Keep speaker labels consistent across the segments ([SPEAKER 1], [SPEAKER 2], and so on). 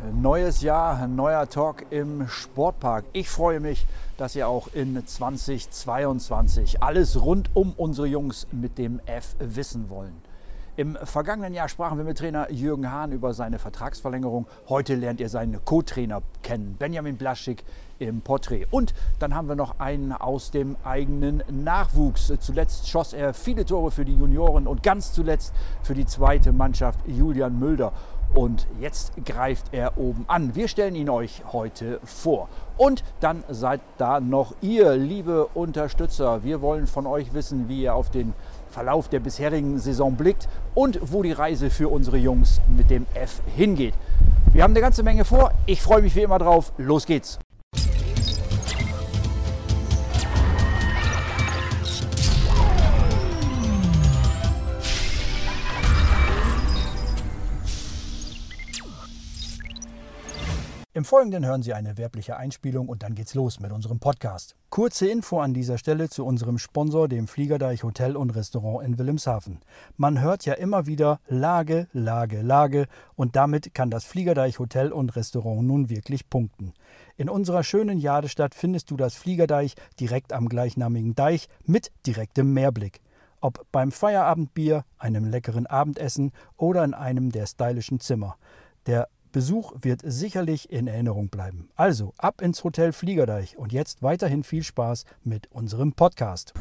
[SPEAKER 1] Neues Jahr, neuer Talk im Sportpark. Ich freue mich, dass ihr auch in 2022 alles rund um unsere Jungs mit dem F wissen wollen. Im vergangenen Jahr sprachen wir mit Trainer Jürgen Hahn über seine Vertragsverlängerung. Heute lernt ihr seinen Co-Trainer kennen, Benjamin Blaschik im Porträt. Und dann haben wir noch einen aus dem eigenen Nachwuchs. Zuletzt schoss er viele Tore für die Junioren und ganz zuletzt für die zweite Mannschaft Julian Mülder. Und jetzt greift er oben an. Wir stellen ihn euch heute vor. Und dann seid da noch ihr, liebe Unterstützer. Wir wollen von euch wissen, wie ihr auf den Verlauf der bisherigen Saison blickt und wo die Reise für unsere Jungs mit dem F hingeht. Wir haben eine ganze Menge vor. Ich freue mich wie immer drauf. Los geht's. Im Folgenden hören Sie eine werbliche Einspielung und dann geht's los mit unserem Podcast. Kurze Info an dieser Stelle zu unserem Sponsor, dem Fliegerdeich Hotel und Restaurant in Wilhelmshaven. Man hört ja immer wieder Lage, Lage, Lage und damit kann das Fliegerdeich Hotel und Restaurant nun wirklich punkten. In unserer schönen Jadestadt findest du das Fliegerdeich direkt am gleichnamigen Deich mit direktem Meerblick. Ob beim Feierabendbier, einem leckeren Abendessen oder in einem der stylischen Zimmer. Der Besuch wird sicherlich in Erinnerung bleiben. Also ab ins Hotel Fliegerdeich und jetzt weiterhin viel Spaß mit unserem Podcast.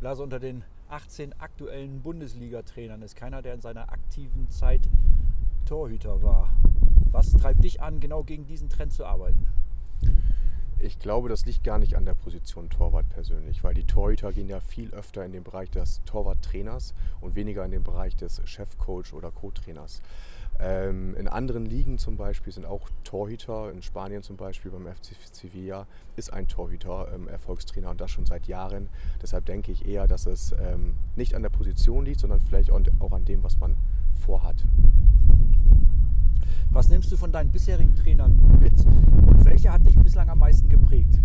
[SPEAKER 1] Lars, unter den 18 aktuellen Bundesliga-Trainern ist keiner, der in seiner aktiven Zeit Torhüter war. Was treibt dich an, genau gegen diesen Trend zu arbeiten?
[SPEAKER 2] Ich glaube, das liegt gar nicht an der Position Torwart persönlich, weil die Torhüter gehen ja viel öfter in den Bereich des Torwarttrainers und weniger in den Bereich des Chefcoach oder Co-Trainers. Ähm, in anderen Ligen zum Beispiel sind auch Torhüter, in Spanien zum Beispiel beim FC Sevilla ist ein Torhüter ähm, Erfolgstrainer und das schon seit Jahren. Deshalb denke ich eher, dass es ähm, nicht an der Position liegt, sondern vielleicht auch an dem, was man vorhat.
[SPEAKER 1] Was nimmst du von deinen bisherigen Trainern mit und welcher hat dich bislang am meisten geprägt?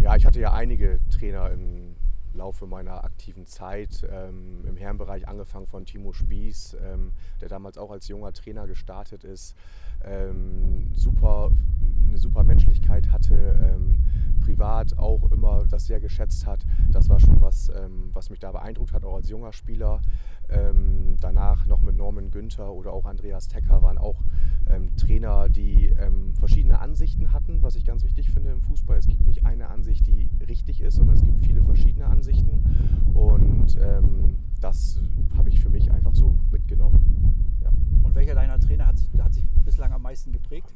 [SPEAKER 2] Ja, ich hatte ja einige Trainer im Laufe meiner aktiven Zeit ähm, im Herrenbereich, angefangen von Timo Spieß, ähm, der damals auch als junger Trainer gestartet ist, ähm, super, eine super Menschlichkeit hatte, ähm, privat auch immer das sehr geschätzt hat. Das war schon was, ähm, was mich da beeindruckt hat, auch als junger Spieler. Ähm, danach noch mit Norman Günther oder auch Andreas Tecker waren auch ähm, Trainer, die ähm, verschiedene Ansichten hatten, was ich ganz wichtig finde im Fußball. Es gibt nicht eine Ansicht, die richtig ist, sondern es gibt viele verschiedene Ansichten. Und ähm, das habe ich für mich einfach so mitgenommen.
[SPEAKER 1] Ja. Und welcher deiner Trainer hat sich, hat sich bislang am meisten geprägt?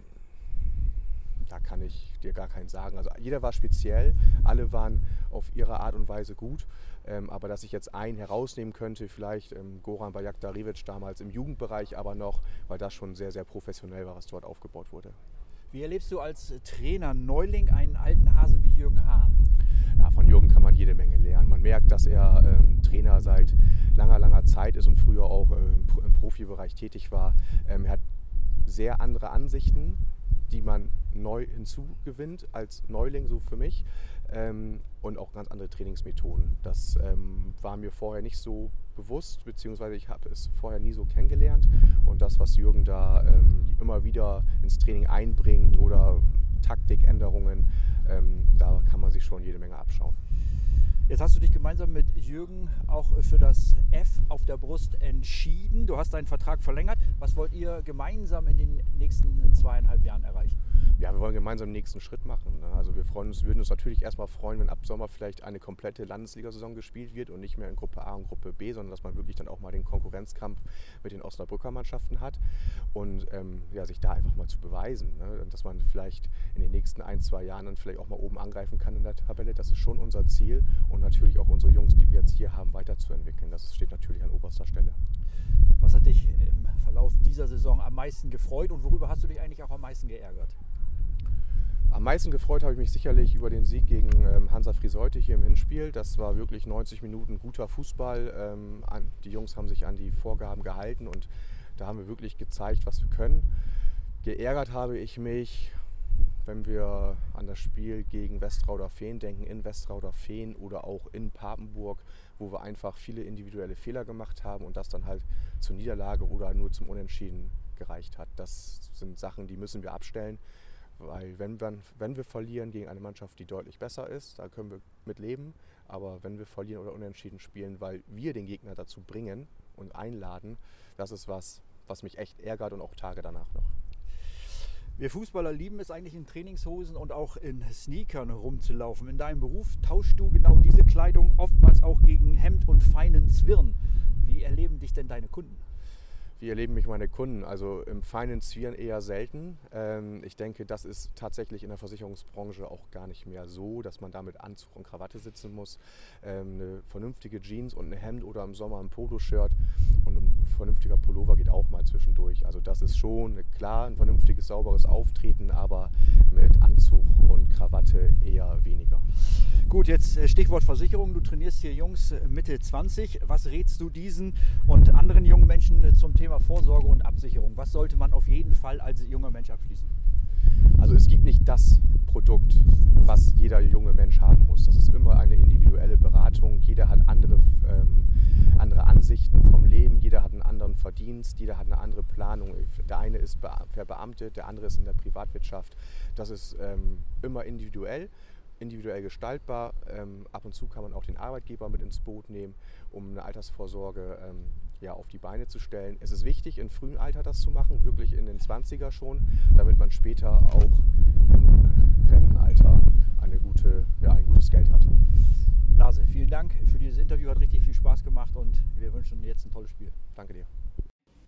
[SPEAKER 2] Da kann ich dir gar keinen sagen. Also jeder war speziell, alle waren auf ihre Art und Weise gut. Ähm, aber dass ich jetzt einen herausnehmen könnte, vielleicht ähm, Goran Bajaktariewicz damals im Jugendbereich aber noch, weil das schon sehr, sehr professionell war, was dort aufgebaut wurde.
[SPEAKER 1] Wie erlebst du als Trainer Neuling einen alten Hasen wie Jürgen Hahn?
[SPEAKER 2] Ja, von Jürgen kann man jede Menge lernen. Man merkt, dass er ähm, Trainer seit langer, langer Zeit ist und früher auch äh, im Profibereich tätig war. Ähm, er hat sehr andere Ansichten, die man neu hinzugewinnt als Neuling, so für mich. Ähm, und auch ganz andere Trainingsmethoden. Das ähm, war mir vorher nicht so bewusst, beziehungsweise ich habe es vorher nie so kennengelernt. Und das, was Jürgen da ähm, immer wieder ins Training einbringt oder Taktikänderungen, ähm, da kann man sich schon jede Menge abschauen.
[SPEAKER 1] Jetzt hast du dich gemeinsam mit Jürgen auch für das F auf der Brust entschieden. Du hast deinen Vertrag verlängert. Was wollt ihr gemeinsam in den nächsten zweieinhalb Jahren erreichen?
[SPEAKER 2] Ja, wir wollen gemeinsam den nächsten Schritt machen. Ne? Also wir freuen uns, würden uns natürlich erstmal freuen, wenn ab Sommer vielleicht eine komplette Landesliga-Saison gespielt wird und nicht mehr in Gruppe A und Gruppe B, sondern dass man wirklich dann auch mal den Konkurrenzkampf mit den Osnabrücker Mannschaften hat und ähm, ja, sich da einfach mal zu beweisen, ne? dass man vielleicht in den nächsten ein, zwei Jahren dann vielleicht auch mal oben angreifen kann in der Tabelle. Das ist schon unser Ziel und natürlich auch unsere Jungs, die wir jetzt hier haben, weiterzuentwickeln. Das steht natürlich an oberster Stelle.
[SPEAKER 1] Was hat dich im Verlauf dieser Saison am meisten gefreut und worüber hast du dich eigentlich auch am meisten geärgert?
[SPEAKER 2] Am meisten gefreut habe ich mich sicherlich über den Sieg gegen ähm, Hansa Friseute hier im Hinspiel. Das war wirklich 90 Minuten guter Fußball. Ähm, die Jungs haben sich an die Vorgaben gehalten und da haben wir wirklich gezeigt, was wir können. Geärgert habe ich mich wenn wir an das Spiel gegen Westrauder Feen denken, in Westrauder Feen oder auch in Papenburg, wo wir einfach viele individuelle Fehler gemacht haben und das dann halt zur Niederlage oder nur zum Unentschieden gereicht hat. Das sind Sachen, die müssen wir abstellen, weil wenn wir, wenn wir verlieren gegen eine Mannschaft, die deutlich besser ist, da können wir mit leben. Aber wenn wir verlieren oder unentschieden spielen, weil wir den Gegner dazu bringen und einladen, das ist was, was mich echt ärgert und auch Tage danach noch.
[SPEAKER 1] Wir Fußballer lieben es eigentlich in Trainingshosen und auch in Sneakern rumzulaufen. In deinem Beruf tauschst du genau diese Kleidung oftmals auch gegen Hemd und feinen Zwirn. Wie erleben dich denn deine Kunden?
[SPEAKER 2] Wie erleben mich meine Kunden? Also im feinen Zwirn eher selten. Ähm, ich denke, das ist tatsächlich in der Versicherungsbranche auch gar nicht mehr so, dass man da mit Anzug und Krawatte sitzen muss. Ähm, eine vernünftige Jeans und ein Hemd oder im Sommer ein Poloshirt und ein vernünftiger Pullover geht auch mal zwischendurch. Also das ist schon klar ein vernünftiges, sauberes Auftreten, aber mit Anzug und Krawatte eher weniger.
[SPEAKER 1] Gut, jetzt äh, Stichwort Versicherung. Du trainierst hier Jungs äh, Mitte 20. Was rätst du diesen und anderen jungen Menschen äh, zum Thema Vorsorge und Absicherung? Was sollte man auf jeden Fall als junger Mensch abschließen?
[SPEAKER 2] Also es gibt nicht das Produkt, was jeder junge Mensch haben muss. Das ist immer eine individuelle Beratung. Jeder hat andere, ähm, andere Ansichten vom Leben, jeder hat einen anderen Verdienst, jeder hat eine andere Planung. Der eine ist verbeamtet, der andere ist in der Privatwirtschaft. Das ist ähm, immer individuell individuell gestaltbar. Ähm, ab und zu kann man auch den Arbeitgeber mit ins Boot nehmen, um eine Altersvorsorge ähm, ja, auf die Beine zu stellen. Es ist wichtig, im frühen Alter das zu machen, wirklich in den 20er schon, damit man später auch im Rentenalter eine gute, ja, ein gutes Geld hat.
[SPEAKER 1] Blase, vielen Dank für dieses Interview, hat richtig viel Spaß gemacht und wir wünschen jetzt ein tolles Spiel.
[SPEAKER 2] Danke dir.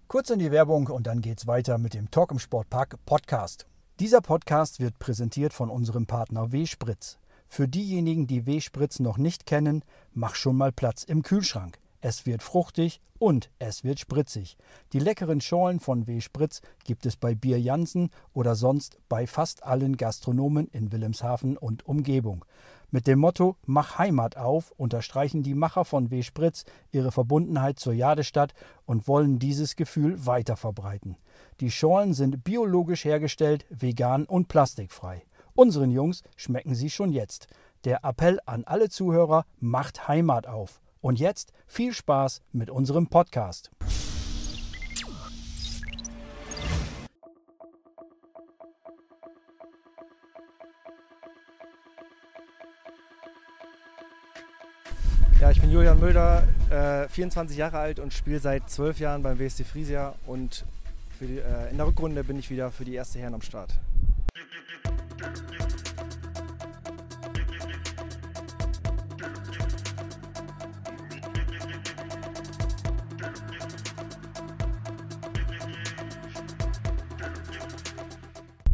[SPEAKER 1] Kurz in die Werbung und dann geht's weiter mit dem Talk im Sportpark Podcast. Dieser Podcast wird präsentiert von unserem Partner W-Spritz. Für diejenigen, die W-Spritz noch nicht kennen, mach schon mal Platz im Kühlschrank. Es wird fruchtig und es wird spritzig. Die leckeren Schorlen von W-Spritz gibt es bei Bier Jansen oder sonst bei fast allen Gastronomen in Wilhelmshaven und Umgebung. Mit dem Motto Mach Heimat auf unterstreichen die Macher von W-Spritz ihre Verbundenheit zur Jadestadt und wollen dieses Gefühl weiter verbreiten. Die Schorlen sind biologisch hergestellt, vegan und plastikfrei. Unseren Jungs schmecken sie schon jetzt. Der Appell an alle Zuhörer macht Heimat auf. Und jetzt viel Spaß mit unserem Podcast.
[SPEAKER 3] Ja, ich bin Julian Mölder, äh, 24 Jahre alt und spiele seit 12 Jahren beim WSC Friesia und die, äh, in der Rückrunde bin ich wieder für die erste Herren am Start.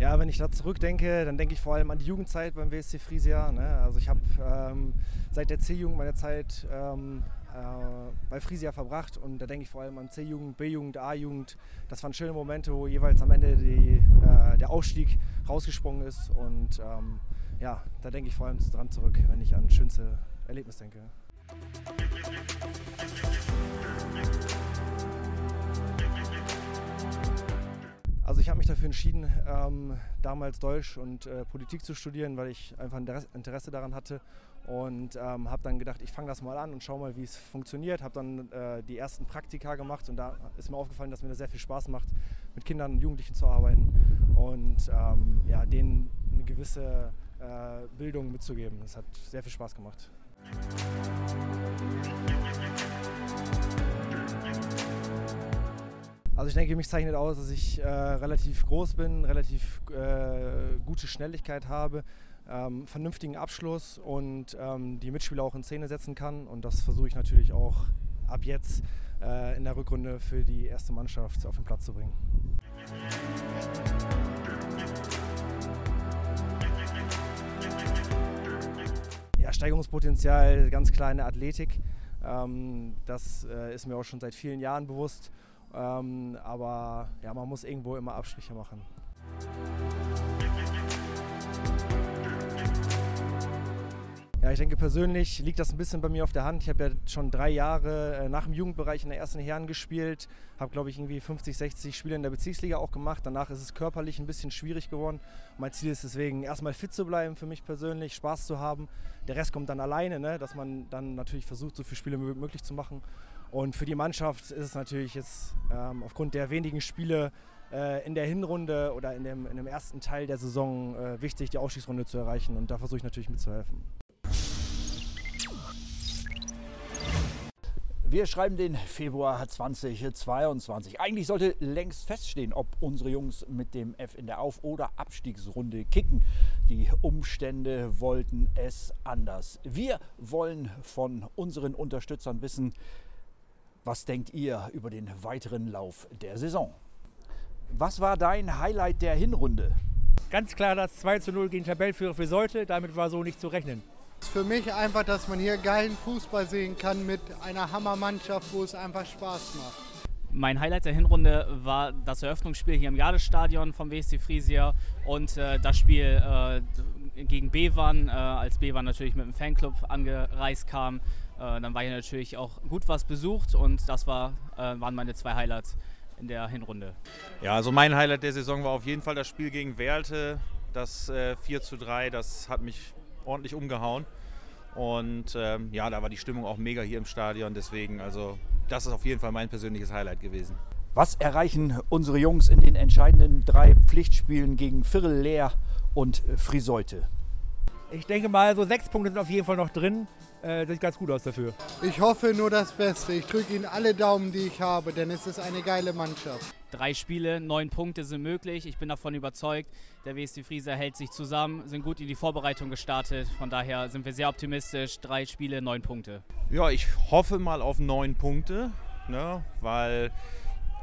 [SPEAKER 3] Ja, wenn ich da zurückdenke, dann denke ich vor allem an die Jugendzeit beim WSC Friesia. Ne? Also ich habe ähm, seit der C-Jugend meine Zeit ähm, äh, bei Friesia verbracht und da denke ich vor allem an C-Jugend, B-Jugend, A-Jugend. Das waren schöne Momente, wo jeweils am Ende die, äh, der Aufstieg rausgesprungen ist und ähm, ja, da denke ich vor allem dran zurück, wenn ich an schönste Erlebnis denke. Also ich habe mich dafür entschieden, ähm, damals Deutsch und äh, Politik zu studieren, weil ich einfach Interesse daran hatte und ähm, habe dann gedacht, ich fange das mal an und schaue mal, wie es funktioniert. Habe dann äh, die ersten Praktika gemacht und da ist mir aufgefallen, dass mir das sehr viel Spaß macht, mit Kindern und Jugendlichen zu arbeiten und ähm, ja, denen eine gewisse äh, Bildung mitzugeben. Das hat sehr viel Spaß gemacht. Also ich denke, mich zeichnet aus, dass ich äh, relativ groß bin, relativ äh, gute Schnelligkeit habe, ähm, vernünftigen Abschluss und ähm, die Mitspieler auch in Szene setzen kann. Und das versuche ich natürlich auch ab jetzt äh, in der Rückrunde für die erste Mannschaft auf den Platz zu bringen. Ja, Steigerungspotenzial, ganz kleine Athletik. Ähm, das äh, ist mir auch schon seit vielen Jahren bewusst. Ähm, aber ja, man muss irgendwo immer Abstriche machen. Ja, ich denke persönlich liegt das ein bisschen bei mir auf der Hand. Ich habe ja schon drei Jahre äh, nach dem Jugendbereich in der ersten Herren gespielt, habe glaube ich irgendwie 50, 60 Spiele in der Bezirksliga auch gemacht. Danach ist es körperlich ein bisschen schwierig geworden. Mein Ziel ist deswegen erstmal fit zu bleiben für mich persönlich, Spaß zu haben. Der Rest kommt dann alleine, ne? dass man dann natürlich versucht, so viele Spiele wie möglich zu machen. Und für die Mannschaft ist es natürlich jetzt ähm, aufgrund der wenigen Spiele äh, in der Hinrunde oder in dem, in dem ersten Teil der Saison äh, wichtig, die Ausstiegsrunde zu erreichen. Und da versuche ich natürlich mitzuhelfen.
[SPEAKER 1] Wir schreiben den Februar 2022. Eigentlich sollte längst feststehen, ob unsere Jungs mit dem F in der Auf- oder Abstiegsrunde kicken. Die Umstände wollten es anders. Wir wollen von unseren Unterstützern wissen, was denkt ihr über den weiteren Lauf der Saison? Was war dein Highlight der Hinrunde?
[SPEAKER 4] Ganz klar das 2 zu 0 gegen Tabellführer für Sollte. Damit war so nicht zu rechnen.
[SPEAKER 5] Für mich einfach, dass man hier geilen Fußball sehen kann mit einer Hammermannschaft, wo es einfach Spaß macht.
[SPEAKER 6] Mein Highlight der Hinrunde war das Eröffnungsspiel hier im Jadestadion vom WSC Friesia und äh, das Spiel äh, gegen Bevan, äh, als Bevan natürlich mit dem Fanclub angereist kam. Äh, dann war hier natürlich auch gut was besucht und das war, äh, waren meine zwei Highlights in der Hinrunde.
[SPEAKER 7] Ja, also mein Highlight der Saison war auf jeden Fall das Spiel gegen Werlte, das äh, 4 zu 3, das hat mich ordentlich umgehauen. Und ähm, ja, da war die Stimmung auch mega hier im Stadion. Deswegen, also das ist auf jeden Fall mein persönliches Highlight gewesen.
[SPEAKER 1] Was erreichen unsere Jungs in den entscheidenden drei Pflichtspielen gegen Virl, Leer und Friseute?
[SPEAKER 4] Ich denke mal, so sechs Punkte sind auf jeden Fall noch drin. Äh, sieht ganz gut aus dafür.
[SPEAKER 5] Ich hoffe nur das Beste. Ich drücke Ihnen alle Daumen, die ich habe, denn es ist eine geile Mannschaft.
[SPEAKER 6] Drei Spiele, neun Punkte sind möglich. Ich bin davon überzeugt. Der WSC Frieser hält sich zusammen, sind gut in die Vorbereitung gestartet. Von daher sind wir sehr optimistisch. Drei Spiele, neun Punkte.
[SPEAKER 7] Ja, ich hoffe mal auf neun Punkte, ne, weil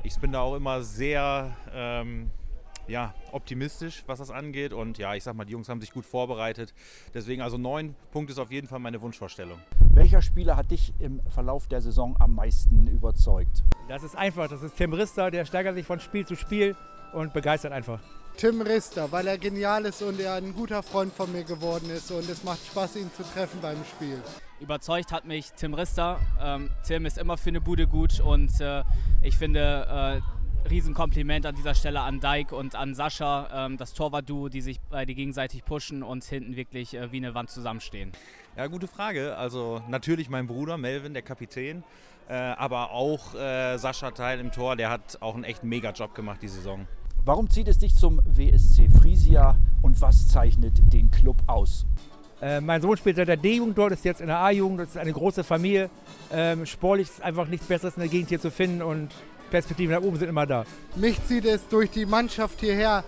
[SPEAKER 7] ich bin da auch immer sehr ähm, ja, optimistisch, was das angeht. Und ja, ich sag mal, die Jungs haben sich gut vorbereitet. Deswegen also neun Punkte ist auf jeden Fall meine Wunschvorstellung.
[SPEAKER 1] Welcher Spieler hat dich im Verlauf der Saison am meisten überzeugt?
[SPEAKER 4] Das ist einfach. Das ist Tim Rister, der steigert sich von Spiel zu Spiel und begeistert einfach.
[SPEAKER 5] Tim Rister, weil er genial ist und er ein guter Freund von mir geworden ist und es macht Spaß, ihn zu treffen beim Spiel.
[SPEAKER 6] Überzeugt hat mich Tim Rister. Ähm, Tim ist immer für eine Bude gut und äh, ich finde, äh, Riesenkompliment an dieser Stelle an Dijk und an Sascha, ähm, das Torwart-Duo, die sich beide gegenseitig pushen und hinten wirklich äh, wie eine Wand zusammenstehen.
[SPEAKER 7] Ja, gute Frage. Also natürlich mein Bruder Melvin, der Kapitän, äh, aber auch äh, Sascha Teil im Tor, der hat auch einen echt mega Job gemacht die Saison.
[SPEAKER 1] Warum zieht es dich zum WSC Friesia und was zeichnet den Club aus?
[SPEAKER 4] Äh, mein Sohn spielt seit der D-Jugend dort, ist jetzt in der A-Jugend, das ist eine große Familie. Ähm, sportlich ist einfach nichts Besseres in der Gegend hier zu finden und Perspektiven nach oben sind immer da.
[SPEAKER 5] Mich zieht es durch die Mannschaft hierher,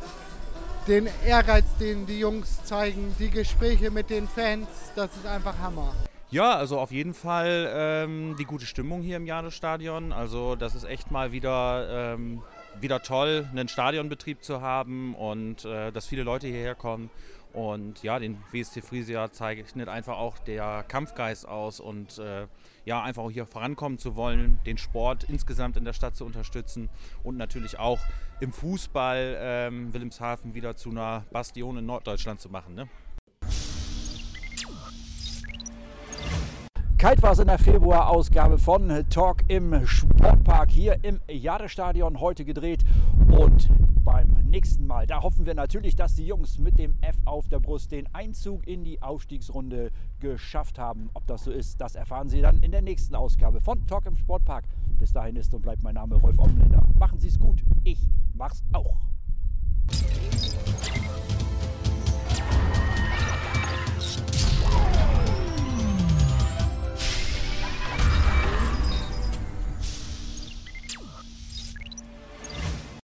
[SPEAKER 5] den Ehrgeiz, den die Jungs zeigen, die Gespräche mit den Fans, das ist einfach Hammer.
[SPEAKER 7] Ja, also auf jeden Fall ähm, die gute Stimmung hier im Jadestadion. Also das ist echt mal wieder, ähm, wieder toll, einen Stadionbetrieb zu haben und äh, dass viele Leute hierher kommen. Und ja, den WSC Friesia zeichnet einfach auch der Kampfgeist aus und äh, ja, einfach auch hier vorankommen zu wollen, den Sport insgesamt in der Stadt zu unterstützen und natürlich auch im Fußball ähm, Wilhelmshaven wieder zu einer Bastion in Norddeutschland zu machen. Ne?
[SPEAKER 1] Kalt war es in der Februar-Ausgabe von Talk im Sportpark hier im Jadestadion heute gedreht. Und beim nächsten Mal, da hoffen wir natürlich, dass die Jungs mit dem F auf der Brust den Einzug in die Aufstiegsrunde geschafft haben. Ob das so ist, das erfahren Sie dann in der nächsten Ausgabe von Talk im Sportpark. Bis dahin ist und bleibt mein Name Rolf Omländer. Machen Sie es gut. Ich mach's auch.